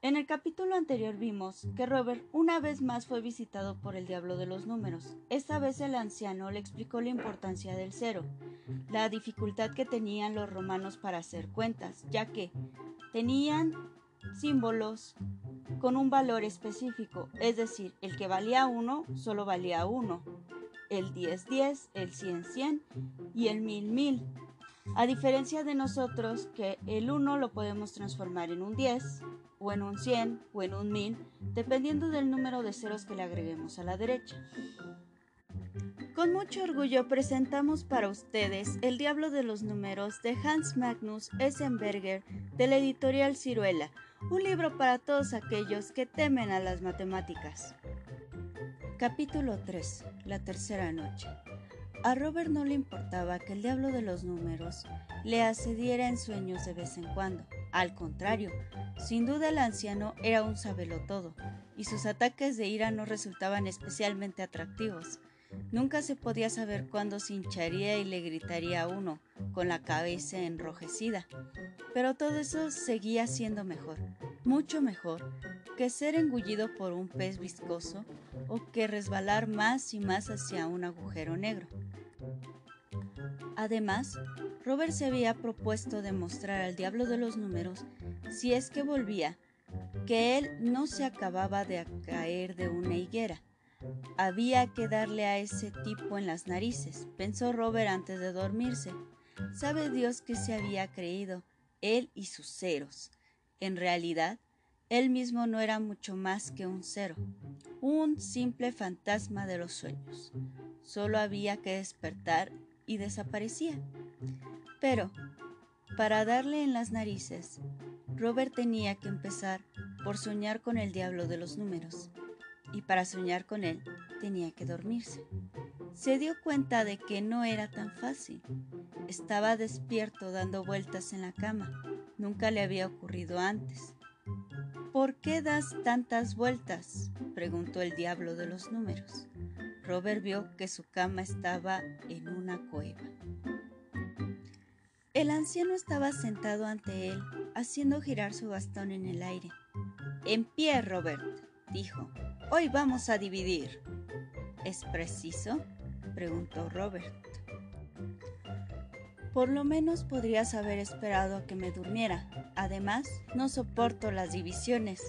En el capítulo anterior vimos que Robert una vez más fue visitado por el diablo de los números. Esta vez el anciano le explicó la importancia del cero, la dificultad que tenían los romanos para hacer cuentas, ya que tenían símbolos con un valor específico, es decir, el que valía 1 solo valía 1, el 10 10, el 100 100 y el 1000 1000. A diferencia de nosotros que el 1 lo podemos transformar en un 10 o en un 100 o en un 1000, dependiendo del número de ceros que le agreguemos a la derecha. Con mucho orgullo presentamos para ustedes El Diablo de los Números de Hans Magnus Essenberger de la editorial Ciruela, un libro para todos aquellos que temen a las matemáticas. Capítulo 3. La tercera noche. A Robert no le importaba que el diablo de los números le accediera en sueños de vez en cuando. Al contrario, sin duda el anciano era un sabelotodo, y sus ataques de ira no resultaban especialmente atractivos. Nunca se podía saber cuándo se hincharía y le gritaría a uno, con la cabeza enrojecida. Pero todo eso seguía siendo mejor, mucho mejor, que ser engullido por un pez viscoso o que resbalar más y más hacia un agujero negro. Además, Robert se había propuesto demostrar al diablo de los números, si es que volvía, que él no se acababa de caer de una higuera, había que darle a ese tipo en las narices, pensó Robert antes de dormirse. Sabe Dios que se había creído, él y sus ceros. En realidad, él mismo no era mucho más que un cero, un simple fantasma de los sueños. Solo había que despertar y desaparecía. Pero, para darle en las narices, Robert tenía que empezar por soñar con el diablo de los números y para soñar con él tenía que dormirse. Se dio cuenta de que no era tan fácil. Estaba despierto dando vueltas en la cama. Nunca le había ocurrido antes. ¿Por qué das tantas vueltas? preguntó el diablo de los números. Robert vio que su cama estaba en una cueva. El anciano estaba sentado ante él, haciendo girar su bastón en el aire. En pie, Robert, dijo. Hoy vamos a dividir. ¿Es preciso? preguntó Robert. Por lo menos podrías haber esperado a que me durmiera. Además, no soporto las divisiones.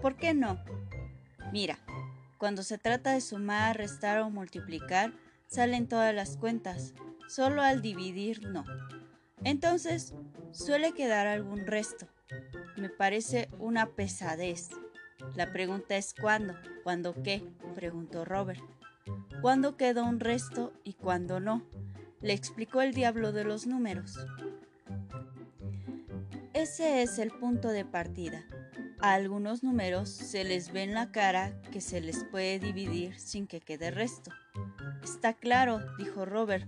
¿Por qué no? Mira, cuando se trata de sumar, restar o multiplicar, salen todas las cuentas. Solo al dividir no. Entonces, suele quedar algún resto. Me parece una pesadez. La pregunta es ¿cuándo? ¿Cuándo qué? preguntó Robert. ¿Cuándo quedó un resto y cuándo no? Le explicó el diablo de los números. Ese es el punto de partida. A algunos números se les ve en la cara que se les puede dividir sin que quede resto. Está claro, dijo Robert.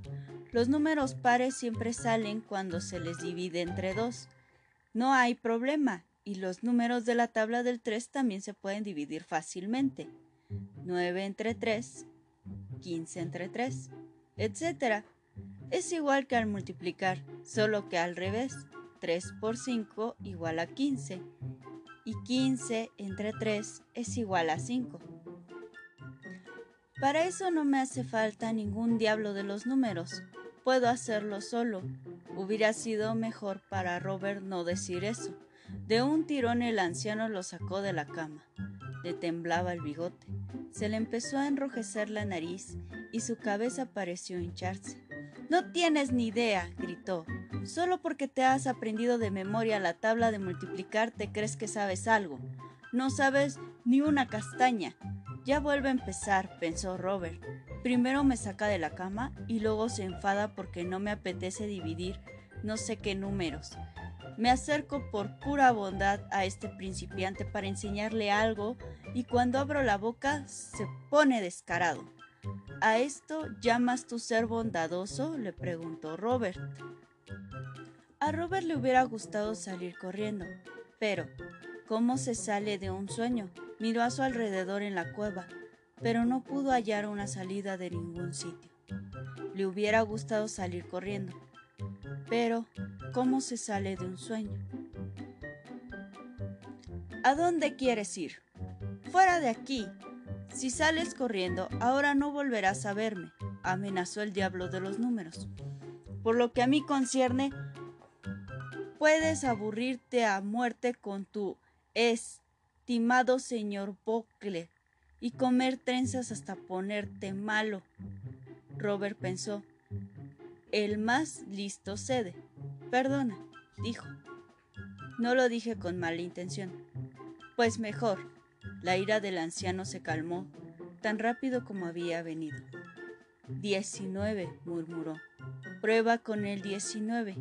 Los números pares siempre salen cuando se les divide entre dos. No hay problema, y los números de la tabla del 3 también se pueden dividir fácilmente. 9 entre 3, 15 entre 3, etc. Es igual que al multiplicar, solo que al revés. 3 por 5 igual a 15 y 15 entre 3 es igual a 5. Para eso no me hace falta ningún diablo de los números. Puedo hacerlo solo. Hubiera sido mejor para Robert no decir eso. De un tirón el anciano lo sacó de la cama. Le temblaba el bigote. Se le empezó a enrojecer la nariz y su cabeza pareció hincharse. No tienes ni idea, gritó. Solo porque te has aprendido de memoria la tabla de multiplicar te crees que sabes algo. No sabes ni una castaña. Ya vuelve a empezar, pensó Robert. Primero me saca de la cama y luego se enfada porque no me apetece dividir no sé qué números. Me acerco por pura bondad a este principiante para enseñarle algo y cuando abro la boca se pone descarado. ¿A esto llamas tu ser bondadoso? le preguntó Robert. A Robert le hubiera gustado salir corriendo, pero ¿cómo se sale de un sueño? Miró a su alrededor en la cueva, pero no pudo hallar una salida de ningún sitio. Le hubiera gustado salir corriendo, pero, ¿cómo se sale de un sueño? ¿A dónde quieres ir? Fuera de aquí. Si sales corriendo, ahora no volverás a verme, amenazó el diablo de los números. Por lo que a mí concierne, puedes aburrirte a muerte con tu estimado señor Bocle y comer trenzas hasta ponerte malo. Robert pensó, el más listo cede. Perdona, dijo. No lo dije con mala intención. Pues mejor. La ira del anciano se calmó tan rápido como había venido. Diecinueve, murmuró. Prueba con el diecinueve.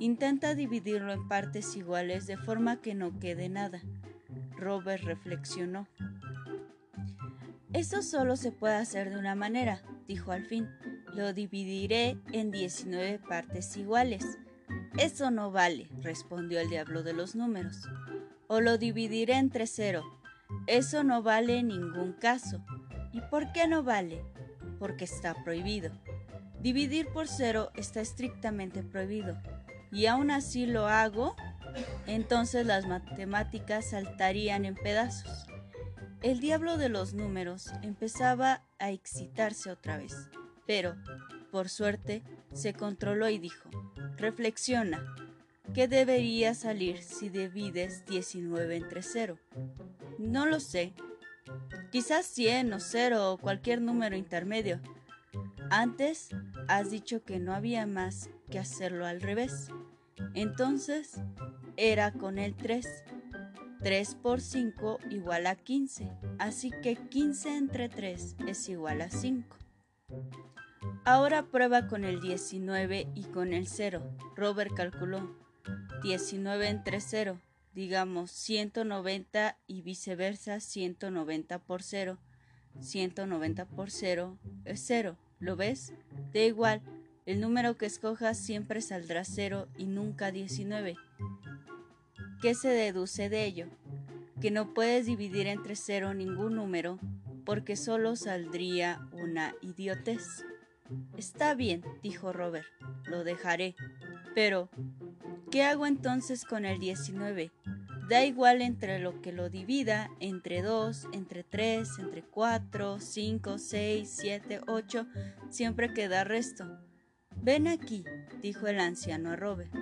Intenta dividirlo en partes iguales de forma que no quede nada. Robert reflexionó. Eso solo se puede hacer de una manera, dijo al fin. Lo dividiré en 19 partes iguales. Eso no vale, respondió el diablo de los números. O lo dividiré entre cero. Eso no vale en ningún caso. ¿Y por qué no vale? Porque está prohibido. Dividir por cero está estrictamente prohibido. Y aún así lo hago, entonces las matemáticas saltarían en pedazos. El diablo de los números empezaba a excitarse otra vez, pero, por suerte, se controló y dijo, reflexiona, ¿qué debería salir si divides 19 entre 0? No lo sé. Quizás 100 o 0 o cualquier número intermedio. Antes has dicho que no había más que hacerlo al revés. Entonces, era con el 3 3 por 5 igual a 15, así que 15 entre 3 es igual a 5. Ahora prueba con el 19 y con el 0. Robert calculó 19 entre 0, digamos 190 y viceversa 190 por 0. 190 por 0 es 0. ¿Lo ves? Da igual, el número que escojas siempre saldrá 0 y nunca 19. ¿Qué se deduce de ello? Que no puedes dividir entre cero ningún número porque solo saldría una idiotez. Está bien, dijo Robert, lo dejaré. Pero, ¿qué hago entonces con el 19? Da igual entre lo que lo divida, entre 2, entre 3, entre 4, 5, 6, 7, 8, siempre queda resto. Ven aquí, dijo el anciano a Robert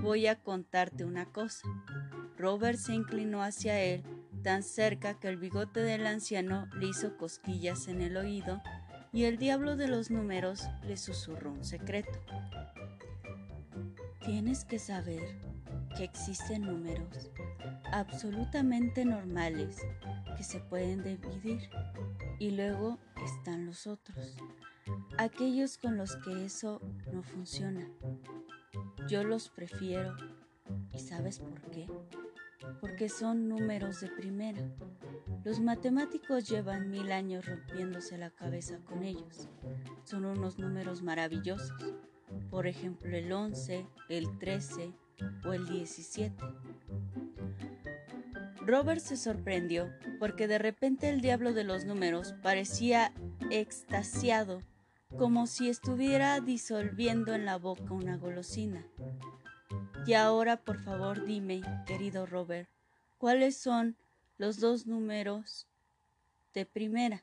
voy a contarte una cosa. Robert se inclinó hacia él tan cerca que el bigote del anciano le hizo cosquillas en el oído y el diablo de los números le susurró un secreto. Tienes que saber que existen números absolutamente normales que se pueden dividir y luego están los otros, aquellos con los que eso no funciona. Yo los prefiero. ¿Y sabes por qué? Porque son números de primera. Los matemáticos llevan mil años rompiéndose la cabeza con ellos. Son unos números maravillosos. Por ejemplo, el 11, el 13 o el 17. Robert se sorprendió porque de repente el diablo de los números parecía extasiado como si estuviera disolviendo en la boca una golosina. Y ahora, por favor, dime, querido Robert, ¿cuáles son los dos números de primera?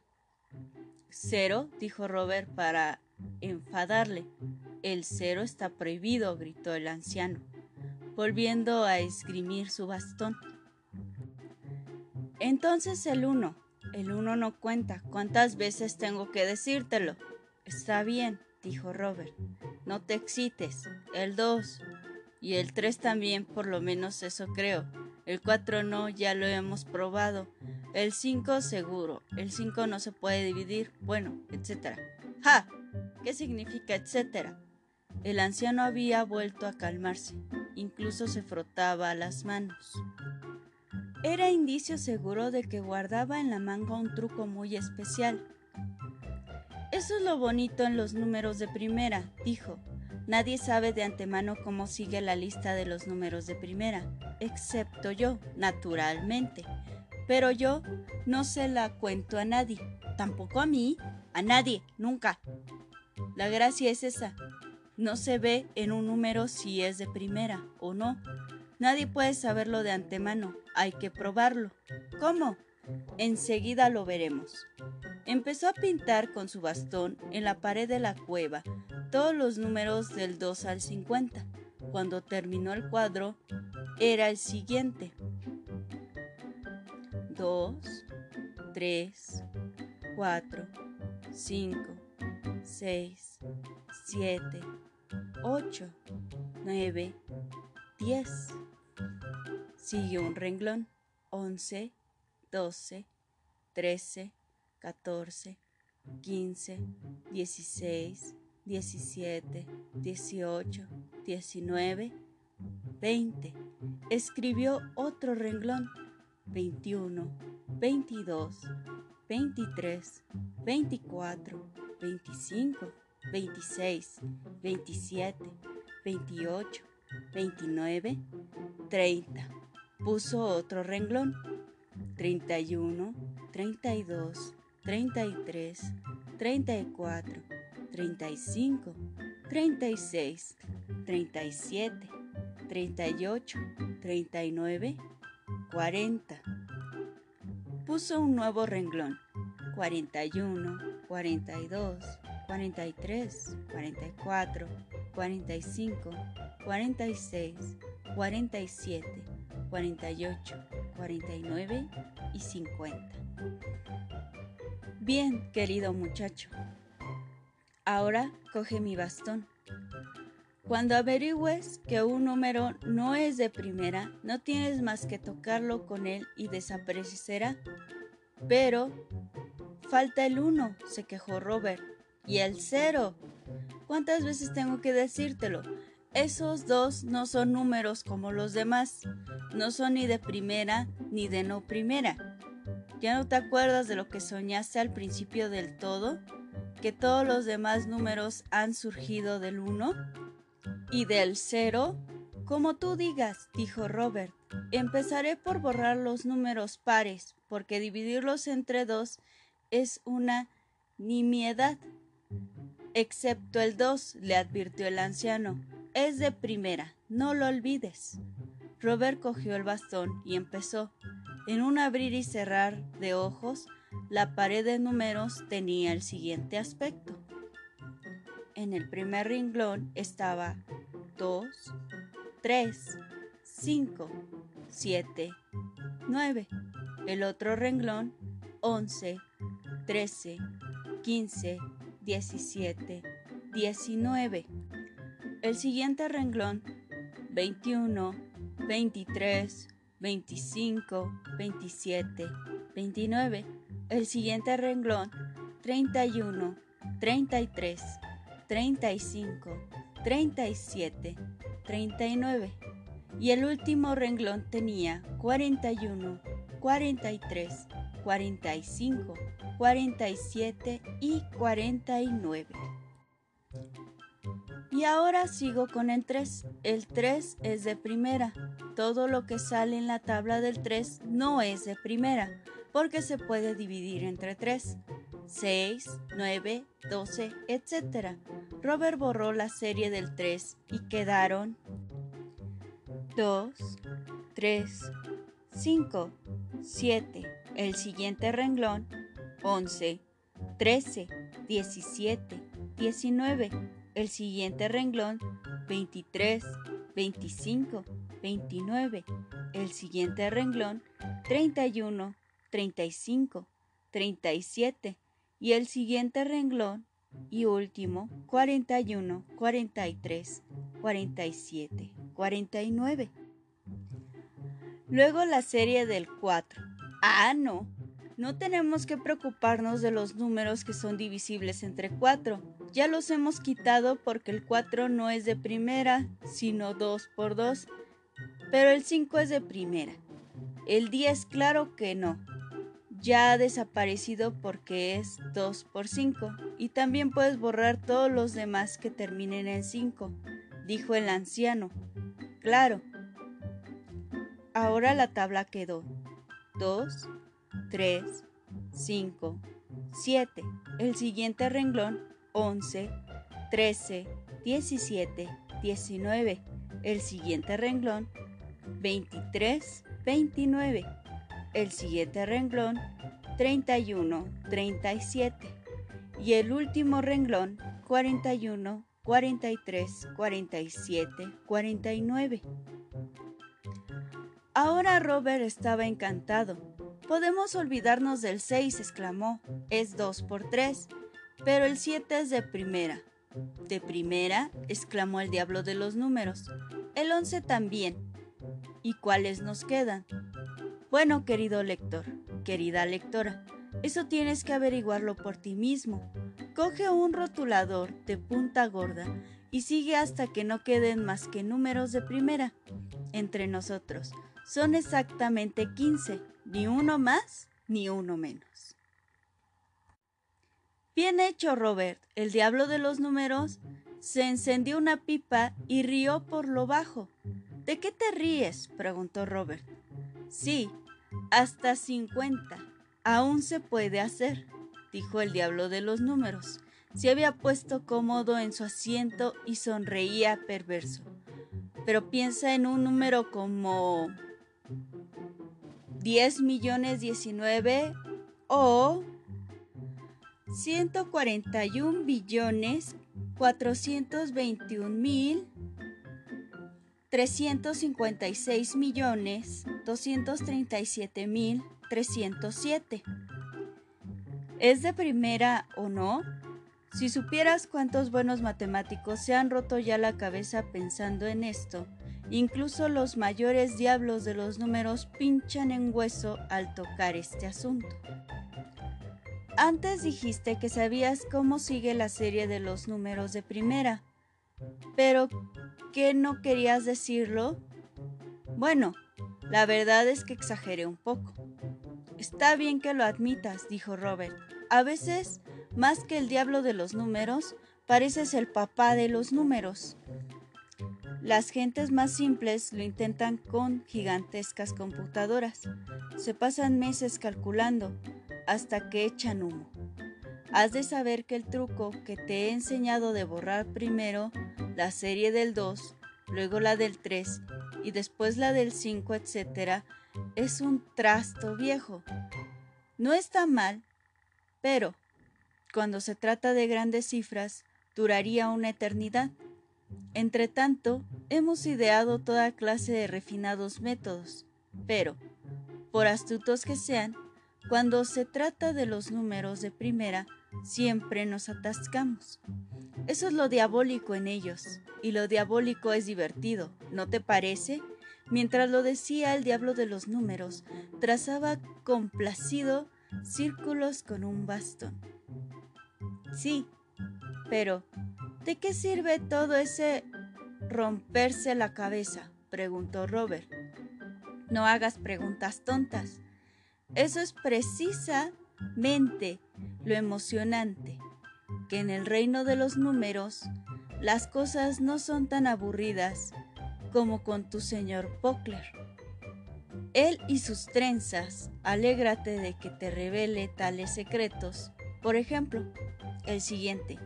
Cero, dijo Robert para enfadarle. El cero está prohibido, gritó el anciano, volviendo a esgrimir su bastón. Entonces el uno. El uno no cuenta. ¿Cuántas veces tengo que decírtelo? Está bien, dijo Robert. No te excites. El 2 y el 3 también, por lo menos eso creo. El 4 no, ya lo hemos probado. El 5 seguro. El 5 no se puede dividir. Bueno, etc. ¡Ja! ¿Qué significa etcétera? El anciano había vuelto a calmarse. Incluso se frotaba las manos. Era indicio seguro de que guardaba en la manga un truco muy especial eso es lo bonito en los números de primera, dijo. Nadie sabe de antemano cómo sigue la lista de los números de primera, excepto yo, naturalmente. Pero yo no se la cuento a nadie, tampoco a mí, a nadie, nunca. La gracia es esa. No se ve en un número si es de primera o no. Nadie puede saberlo de antemano. hay que probarlo. ¿Cómo? Enseguida lo veremos. Empezó a pintar con su bastón en la pared de la cueva todos los números del 2 al 50. Cuando terminó el cuadro, era el siguiente. 2, 3, 4, 5, 6, 7, 8, 9, 10. Siguió un renglón. 11, 12, 13, 14, 15, 16, 17, 18, 19, 20. Escribió otro renglón. 21, 22, 23, 24, 25, 26, 27, 28, 29, 30. Puso otro renglón. 31, 32, 33, 34, 35, 36, 37, 38, 39, 40. Puso un nuevo renglón. 41, 42, 43, 44, 45, 46, 47, 48, 49 y 50. Bien, querido muchacho. Ahora coge mi bastón. Cuando averigües que un número no es de primera, no tienes más que tocarlo con él y desaparecerá. Pero falta el 1, se quejó Robert. Y el 0. ¿Cuántas veces tengo que decírtelo? Esos dos no son números como los demás. No son ni de primera ni de no primera. ¿Ya no te acuerdas de lo que soñaste al principio del todo? ¿Que todos los demás números han surgido del 1? ¿Y del 0? Como tú digas, dijo Robert. Empezaré por borrar los números pares, porque dividirlos entre dos es una nimiedad. Excepto el 2, le advirtió el anciano. Es de primera, no lo olvides. Robert cogió el bastón y empezó. En un abrir y cerrar de ojos, la pared de números tenía el siguiente aspecto. En el primer renglón estaba 2, 3, 5, 7, 9. El otro renglón 11, 13, 15, 17, 19. El siguiente renglón 21, 23, 25, 27, 29. El siguiente renglón 31, 33, 35, 37, 39. Y el último renglón tenía 41, 43, 45, 47 y 49. Y ahora sigo con el 3. El 3 es de primera. Todo lo que sale en la tabla del 3 no es de primera, porque se puede dividir entre 3. 6, 9, 12, etc. Robert borró la serie del 3 y quedaron 2, 3, 5, 7. El siguiente renglón 11, 13, 17, 19 el siguiente renglón 23, 25, 29, el siguiente renglón 31, 35, 37 y el siguiente renglón y último 41, 43, 47, 49. Luego la serie del 4. Ah, no, no tenemos que preocuparnos de los números que son divisibles entre 4 ya los hemos quitado porque el 4 no es de primera, sino 2 por 2, pero el 5 es de primera. El 10 claro que no. Ya ha desaparecido porque es 2 por 5 y también puedes borrar todos los demás que terminen en 5, dijo el anciano. Claro. Ahora la tabla quedó 2, 3, 5, 7. El siguiente renglón 11, 13, 17, 19. El siguiente renglón, 23, 29. El siguiente renglón, 31, 37. Y el último renglón, 41, 43, 47, 49. Ahora Robert estaba encantado. Podemos olvidarnos del 6, exclamó. Es 2 por 3. Pero el 7 es de primera. ¿De primera? exclamó el diablo de los números. El 11 también. ¿Y cuáles nos quedan? Bueno, querido lector, querida lectora, eso tienes que averiguarlo por ti mismo. Coge un rotulador de punta gorda y sigue hasta que no queden más que números de primera. Entre nosotros, son exactamente 15, ni uno más ni uno menos. Bien hecho, Robert. El diablo de los números se encendió una pipa y rió por lo bajo. ¿De qué te ríes? preguntó Robert. Sí, hasta cincuenta. Aún se puede hacer, dijo el diablo de los números. Se había puesto cómodo en su asiento y sonreía perverso. Pero piensa en un número como 10 millones 19 o 141 billones 421 mil 356 millones 237 mil 307. ¿Es de primera o no? Si supieras cuántos buenos matemáticos se han roto ya la cabeza pensando en esto, incluso los mayores diablos de los números pinchan en hueso al tocar este asunto. Antes dijiste que sabías cómo sigue la serie de los números de primera, pero ¿qué no querías decirlo? Bueno, la verdad es que exageré un poco. Está bien que lo admitas, dijo Robert. A veces, más que el diablo de los números, pareces el papá de los números. Las gentes más simples lo intentan con gigantescas computadoras. Se pasan meses calculando hasta que echan humo. Has de saber que el truco que te he enseñado de borrar primero la serie del 2, luego la del 3 y después la del 5, etc., es un trasto viejo. No está mal, pero cuando se trata de grandes cifras, duraría una eternidad. Entre tanto, hemos ideado toda clase de refinados métodos, pero, por astutos que sean, cuando se trata de los números de primera, siempre nos atascamos. Eso es lo diabólico en ellos, y lo diabólico es divertido, ¿no te parece? Mientras lo decía el diablo de los números, trazaba complacido círculos con un bastón. Sí, pero ¿de qué sirve todo ese romperse la cabeza? preguntó Robert. No hagas preguntas tontas. Eso es precisamente lo emocionante, que en el reino de los números las cosas no son tan aburridas como con tu señor Pockler. Él y sus trenzas, alégrate de que te revele tales secretos. Por ejemplo, el siguiente.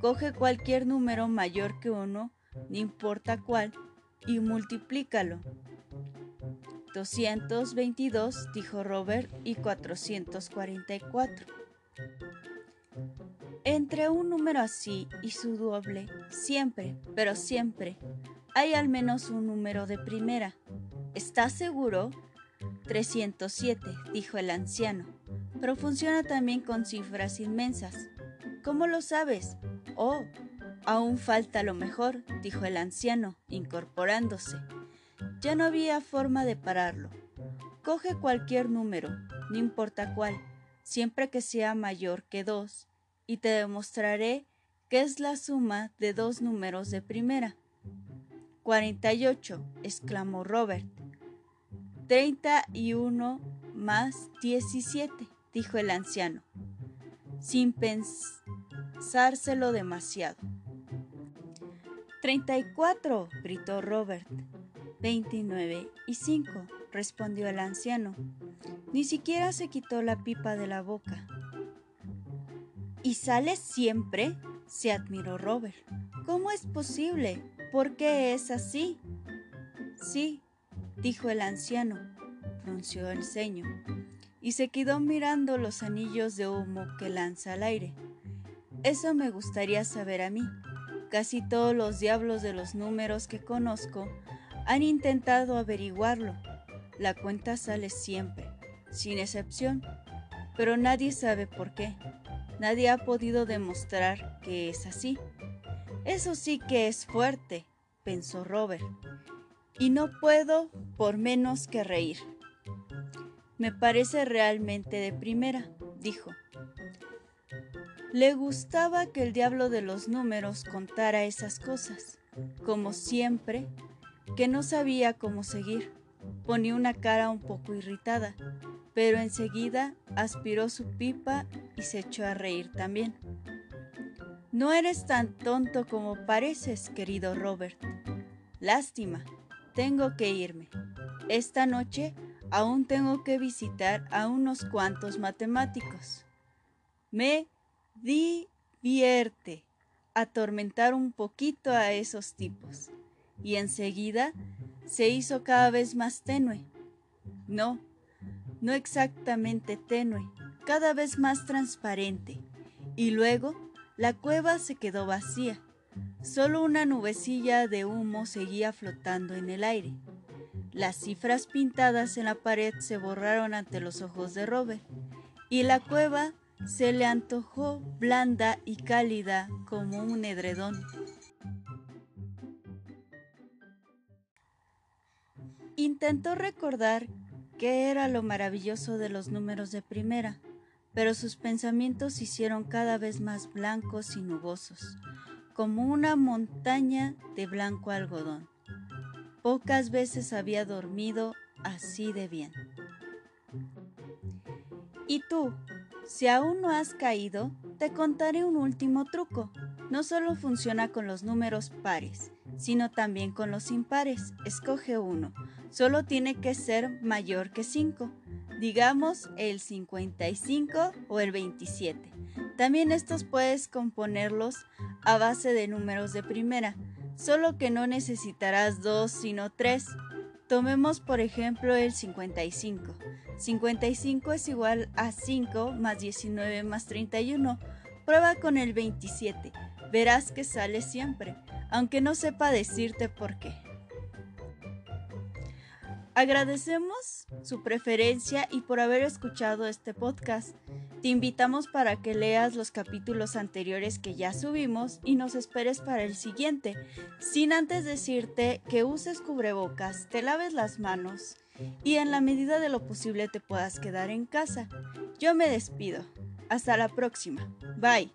Coge cualquier número mayor que uno, no importa cuál, y multiplícalo. 222, dijo Robert, y 444. Entre un número así y su doble, siempre, pero siempre, hay al menos un número de primera. ¿Estás seguro? 307, dijo el anciano, pero funciona también con cifras inmensas. ¿Cómo lo sabes? Oh, aún falta lo mejor, dijo el anciano, incorporándose. Ya no había forma de pararlo. Coge cualquier número, no importa cuál, siempre que sea mayor que dos, y te demostraré que es la suma de dos números de primera. 48, exclamó Robert. 31 más 17, dijo el anciano, sin pensárselo demasiado. 34, gritó Robert. 29 y 5, respondió el anciano. Ni siquiera se quitó la pipa de la boca. ¿Y sale siempre? se admiró Robert. ¿Cómo es posible? ¿Por qué es así? Sí, dijo el anciano, frunció el ceño y se quedó mirando los anillos de humo que lanza al aire. Eso me gustaría saber a mí. Casi todos los diablos de los números que conozco han intentado averiguarlo. La cuenta sale siempre, sin excepción, pero nadie sabe por qué. Nadie ha podido demostrar que es así. Eso sí que es fuerte, pensó Robert, y no puedo por menos que reír. Me parece realmente de primera, dijo. Le gustaba que el diablo de los números contara esas cosas, como siempre, que no sabía cómo seguir. Ponía una cara un poco irritada, pero enseguida aspiró su pipa y se echó a reír también. No eres tan tonto como pareces, querido Robert. Lástima, tengo que irme. Esta noche aún tengo que visitar a unos cuantos matemáticos. Me divierte atormentar un poquito a esos tipos. Y enseguida se hizo cada vez más tenue. No, no exactamente tenue, cada vez más transparente. Y luego la cueva se quedó vacía. Solo una nubecilla de humo seguía flotando en el aire. Las cifras pintadas en la pared se borraron ante los ojos de Robert y la cueva se le antojó blanda y cálida como un edredón. Intentó recordar qué era lo maravilloso de los números de primera, pero sus pensamientos se hicieron cada vez más blancos y nubosos, como una montaña de blanco algodón. Pocas veces había dormido así de bien. ¿Y tú? Si aún no has caído, te contaré un último truco. No solo funciona con los números pares, sino también con los impares. Escoge uno. Solo tiene que ser mayor que 5. Digamos el 55 o el 27. También estos puedes componerlos a base de números de primera, solo que no necesitarás dos sino tres. Tomemos por ejemplo el 55. 55 es igual a 5 más 19 más 31. Prueba con el 27. Verás que sale siempre, aunque no sepa decirte por qué. Agradecemos su preferencia y por haber escuchado este podcast. Te invitamos para que leas los capítulos anteriores que ya subimos y nos esperes para el siguiente, sin antes decirte que uses cubrebocas, te laves las manos y en la medida de lo posible te puedas quedar en casa. Yo me despido. Hasta la próxima. Bye.